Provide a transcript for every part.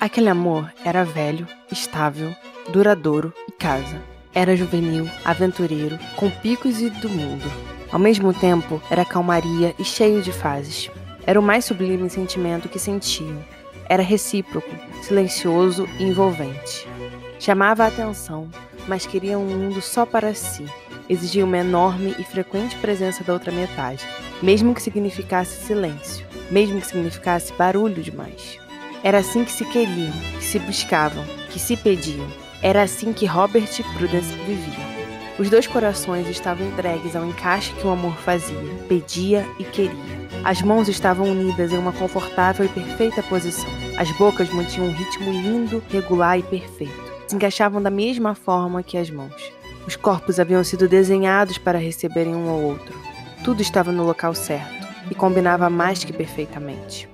Aquele amor era velho, estável, duradouro e casa. Era juvenil, aventureiro, com picos e do mundo. Ao mesmo tempo, era calmaria e cheio de fases. Era o mais sublime sentimento que sentiam. Era recíproco, silencioso e envolvente. Chamava a atenção, mas queria um mundo só para si. Exigia uma enorme e frequente presença da outra metade, mesmo que significasse silêncio, mesmo que significasse barulho demais. Era assim que se queriam, que se buscavam, que se pediam. Era assim que Robert e Prudence viviam. Os dois corações estavam entregues ao encaixe que o amor fazia, pedia e queria. As mãos estavam unidas em uma confortável e perfeita posição. As bocas mantinham um ritmo lindo, regular e perfeito. Se encaixavam da mesma forma que as mãos. Os corpos haviam sido desenhados para receberem um ao outro. Tudo estava no local certo e combinava mais que perfeitamente.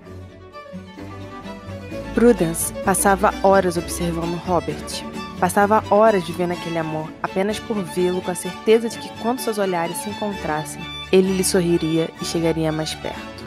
Prudence passava horas observando Robert. Passava horas vivendo aquele amor, apenas por vê-lo, com a certeza de que quando seus olhares se encontrassem, ele lhe sorriria e chegaria mais perto.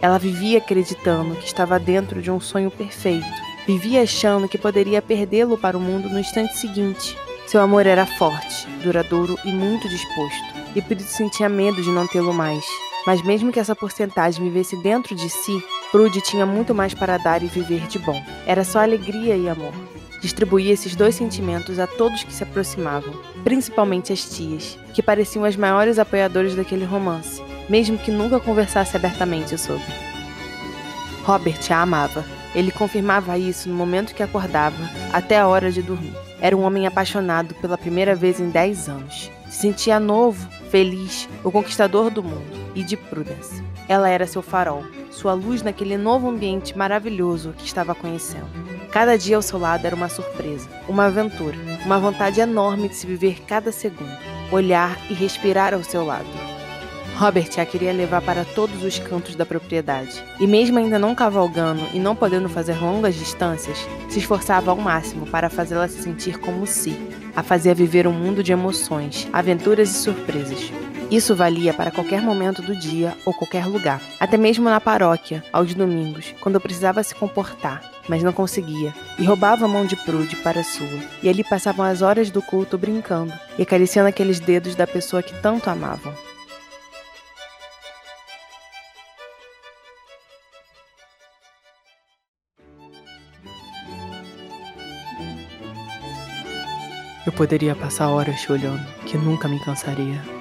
Ela vivia acreditando que estava dentro de um sonho perfeito. Vivia achando que poderia perdê-lo para o mundo no instante seguinte. Seu amor era forte, duradouro e muito disposto, e isso sentia medo de não tê-lo mais. Mas mesmo que essa porcentagem vivesse dentro de si, Prude tinha muito mais para dar e viver de bom. Era só alegria e amor. Distribuía esses dois sentimentos a todos que se aproximavam, principalmente as tias, que pareciam as maiores apoiadoras daquele romance, mesmo que nunca conversasse abertamente sobre. Robert a amava. Ele confirmava isso no momento que acordava, até a hora de dormir. Era um homem apaixonado pela primeira vez em 10 anos. Se sentia novo, feliz, o conquistador do mundo e de Prudence. Ela era seu farol, sua luz naquele novo ambiente maravilhoso que estava conhecendo. Cada dia ao seu lado era uma surpresa, uma aventura, uma vontade enorme de se viver cada segundo, olhar e respirar ao seu lado. Robert a queria levar para todos os cantos da propriedade, e mesmo ainda não cavalgando e não podendo fazer longas distâncias, se esforçava ao máximo para fazê-la se sentir como si, a fazer viver um mundo de emoções, aventuras e surpresas, isso valia para qualquer momento do dia ou qualquer lugar, até mesmo na paróquia, aos domingos, quando precisava se comportar, mas não conseguia, e roubava a mão de Prude para a sua, e ali passavam as horas do culto brincando e acariciando aqueles dedos da pessoa que tanto amavam. Eu poderia passar horas te olhando, que nunca me cansaria.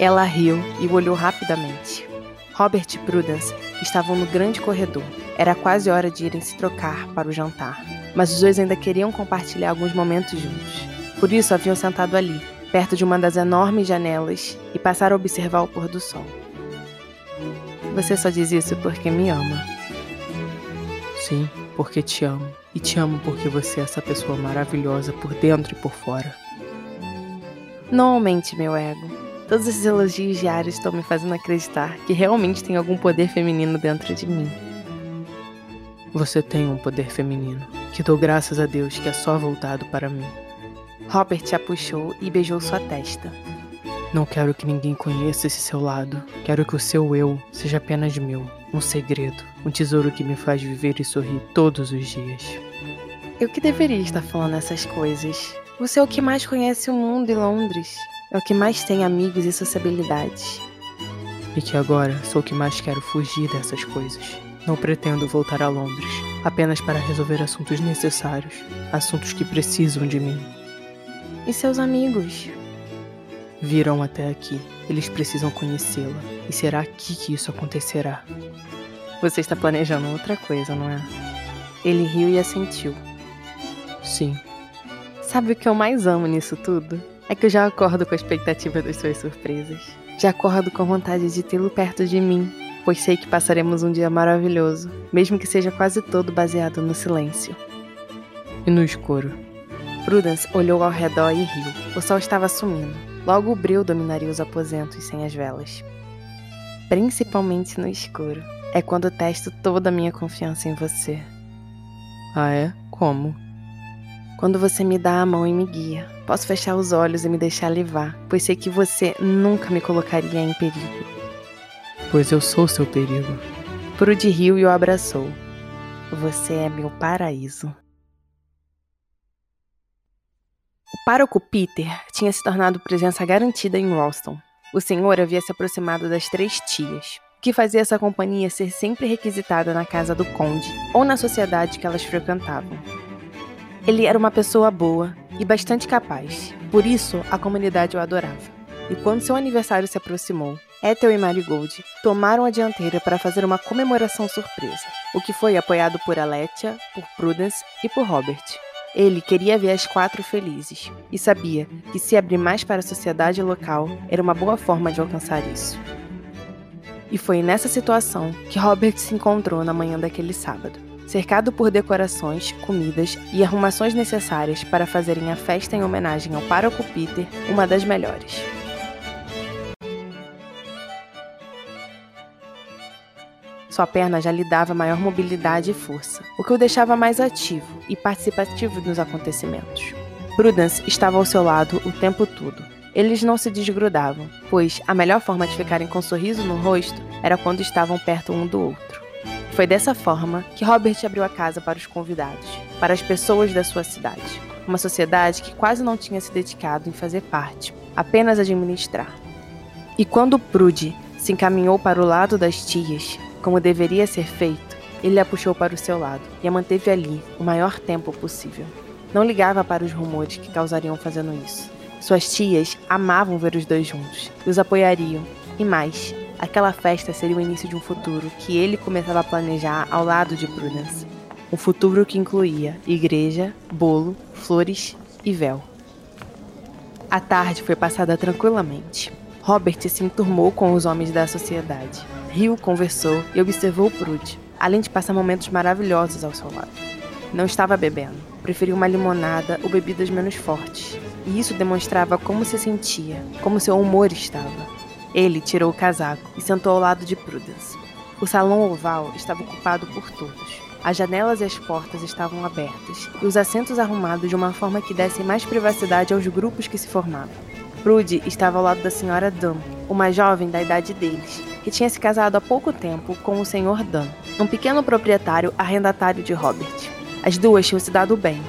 Ela riu e o olhou rapidamente. Robert e Prudence estavam no grande corredor. Era quase hora de irem se trocar para o jantar, mas os dois ainda queriam compartilhar alguns momentos juntos. Por isso haviam sentado ali, perto de uma das enormes janelas, e passaram a observar o pôr do sol. Você só diz isso porque me ama. Sim, porque te amo. E te amo porque você é essa pessoa maravilhosa por dentro e por fora. Não aumente meu ego. Todos esses elogios diários estão me fazendo acreditar que realmente tem algum poder feminino dentro de mim. Você tem um poder feminino, que dou graças a Deus que é só voltado para mim. Robert a puxou e beijou sua testa. Não quero que ninguém conheça esse seu lado. Quero que o seu eu seja apenas meu. Um segredo. Um tesouro que me faz viver e sorrir todos os dias. Eu que deveria estar falando essas coisas. Você é o que mais conhece o mundo e Londres. É o que mais tem amigos e sociabilidades. E que agora sou o que mais quero fugir dessas coisas. Não pretendo voltar a Londres, apenas para resolver assuntos necessários, assuntos que precisam de mim. E seus amigos? Virão até aqui. Eles precisam conhecê-la. E será aqui que isso acontecerá. Você está planejando outra coisa, não é? Ele riu e assentiu. Sim. Sabe o que eu mais amo nisso tudo? É que eu já acordo com a expectativa das suas surpresas. Já acordo com vontade de tê-lo perto de mim, pois sei que passaremos um dia maravilhoso, mesmo que seja quase todo baseado no silêncio. E no escuro? Prudence olhou ao redor e riu. O sol estava sumindo. Logo o breu dominaria os aposentos sem as velas. Principalmente no escuro. É quando testo toda a minha confiança em você. Ah, é? Como? Quando você me dá a mão e me guia, posso fechar os olhos e me deixar levar, pois sei que você nunca me colocaria em perigo. Pois eu sou seu perigo. Prude riu e o abraçou. Você é meu paraíso. O pároco Peter tinha se tornado presença garantida em Ralston. O senhor havia se aproximado das três tias, que fazia essa companhia ser sempre requisitada na casa do conde ou na sociedade que elas frequentavam. Ele era uma pessoa boa e bastante capaz, por isso a comunidade o adorava. E quando seu aniversário se aproximou, Ethel e Marigold tomaram a dianteira para fazer uma comemoração surpresa, o que foi apoiado por Aletia, por Prudence e por Robert. Ele queria ver as quatro felizes e sabia que se abrir mais para a sociedade local era uma boa forma de alcançar isso. E foi nessa situação que Robert se encontrou na manhã daquele sábado, cercado por decorações, comidas e arrumações necessárias para fazerem a festa em homenagem ao pároco Peter uma das melhores. Sua perna já lhe dava maior mobilidade e força, o que o deixava mais ativo e participativo nos acontecimentos. Prudence estava ao seu lado o tempo todo. Eles não se desgrudavam, pois a melhor forma de ficarem com um sorriso no rosto era quando estavam perto um do outro. Foi dessa forma que Robert abriu a casa para os convidados, para as pessoas da sua cidade, uma sociedade que quase não tinha se dedicado em fazer parte, apenas administrar. E quando Prude se encaminhou para o lado das tias, como deveria ser feito, ele a puxou para o seu lado e a manteve ali o maior tempo possível. Não ligava para os rumores que causariam fazendo isso. Suas tias amavam ver os dois juntos e os apoiariam. E mais, aquela festa seria o início de um futuro que ele começava a planejar ao lado de Prudence. Um futuro que incluía igreja, bolo, flores e véu. A tarde foi passada tranquilamente. Robert se enturmou com os homens da sociedade. Riu, conversou e observou Prude, além de passar momentos maravilhosos ao seu lado. Não estava bebendo, preferiu uma limonada ou bebidas menos fortes, e isso demonstrava como se sentia, como seu humor estava. Ele tirou o casaco e sentou ao lado de Prudence. O salão oval estava ocupado por todos. As janelas e as portas estavam abertas e os assentos arrumados de uma forma que desse mais privacidade aos grupos que se formavam. Prude estava ao lado da senhora Dunn, uma jovem da idade deles, que tinha se casado há pouco tempo com o senhor Dunn, um pequeno proprietário arrendatário de Robert. As duas tinham se dado bem.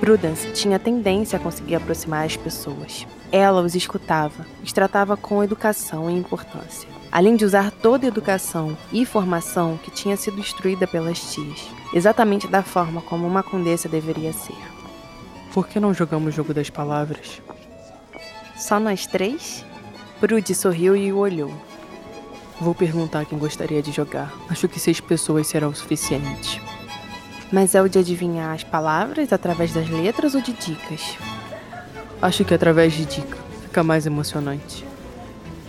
Prudence tinha tendência a conseguir aproximar as pessoas. Ela os escutava, os tratava com educação e importância, além de usar toda a educação e formação que tinha sido instruída pelas tias, exatamente da forma como uma condessa deveria ser. Por que não jogamos o jogo das palavras? Só nós três? Prude sorriu e o olhou. Vou perguntar quem gostaria de jogar. Acho que seis pessoas será o suficiente. Mas é o de adivinhar as palavras através das letras ou de dicas? Acho que através de dica. Fica mais emocionante.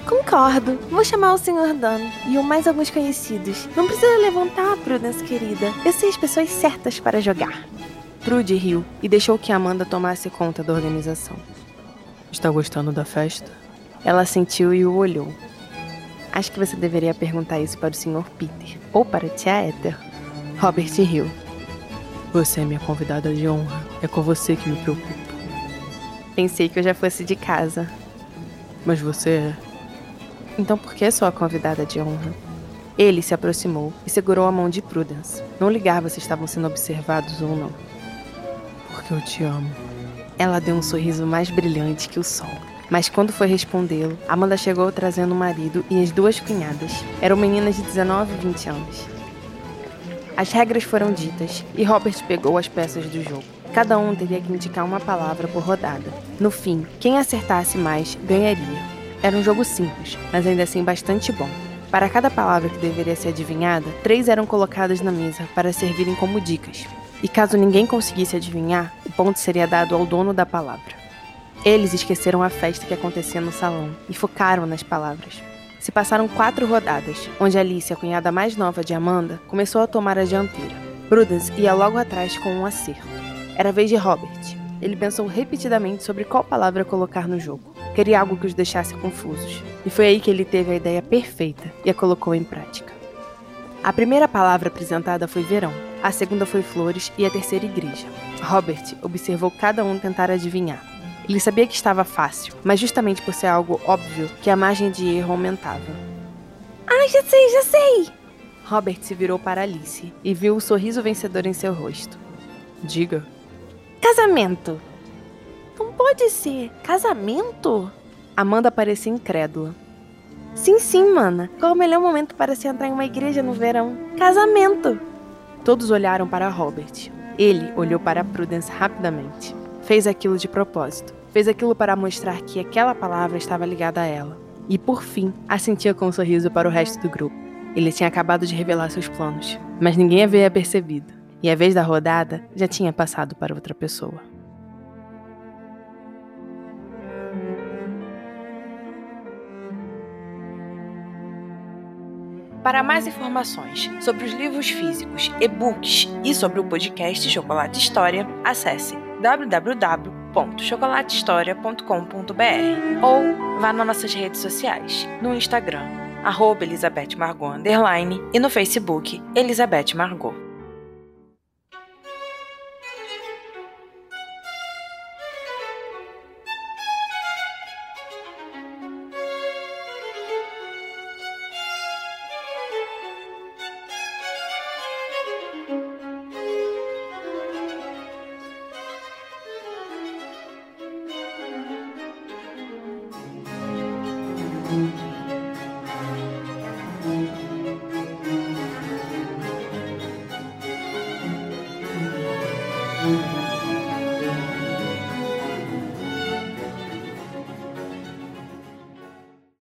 Concordo. Vou chamar o Sr. Dan e o mais alguns conhecidos. Não precisa levantar, Prudence querida. Eu sei as pessoas certas para jogar. Prude riu e deixou que Amanda tomasse conta da organização. Está gostando da festa? Ela sentiu e o olhou. Acho que você deveria perguntar isso para o Sr. Peter ou para a tia Ether. Robert riu. Você é minha convidada de honra. É com você que me preocupo. Pensei que eu já fosse de casa. Mas você é. Então por que sou a convidada de honra? Ele se aproximou e segurou a mão de Prudence. Não ligava se estavam sendo observados ou não. Porque eu te amo. Ela deu um sorriso mais brilhante que o sol. Mas quando foi respondê-lo, Amanda chegou trazendo o marido e as duas cunhadas. Eram meninas de 19 e 20 anos. As regras foram ditas e Robert pegou as peças do jogo. Cada um teria que indicar uma palavra por rodada. No fim, quem acertasse mais ganharia. Era um jogo simples, mas ainda assim bastante bom. Para cada palavra que deveria ser adivinhada, três eram colocadas na mesa para servirem como dicas. E caso ninguém conseguisse adivinhar, o ponto seria dado ao dono da palavra. Eles esqueceram a festa que acontecia no salão e focaram nas palavras. Se passaram quatro rodadas, onde Alice, a cunhada mais nova de Amanda, começou a tomar a dianteira. Prudence ia logo atrás com um acerto. Era a vez de Robert. Ele pensou repetidamente sobre qual palavra colocar no jogo. Queria algo que os deixasse confusos. E foi aí que ele teve a ideia perfeita e a colocou em prática. A primeira palavra apresentada foi verão, a segunda foi flores e a terceira igreja. Robert observou cada um tentar adivinhar. Ele sabia que estava fácil, mas justamente por ser algo óbvio que a margem de erro aumentava. Ah, já sei, já sei! Robert se virou para Alice e viu o sorriso vencedor em seu rosto. Diga. Casamento! Não pode ser. Casamento? Amanda parecia incrédula. Sim, sim, mana. Qual é o melhor momento para se entrar em uma igreja no verão? Casamento! Todos olharam para Robert. Ele olhou para Prudence rapidamente. Fez aquilo de propósito. Fez aquilo para mostrar que aquela palavra estava ligada a ela. E por fim, assentia com um sorriso para o resto do grupo. Ele tinha acabado de revelar seus planos, mas ninguém havia percebido. E a vez da rodada já tinha passado para outra pessoa. Para mais informações sobre os livros físicos, e-books e sobre o podcast Chocolate História, acesse www.chocolatehistoria.com.br ou vá nas nossas redes sociais, no Instagram, arroba Elizabeth Margot e no Facebook, Elizabeth Margot.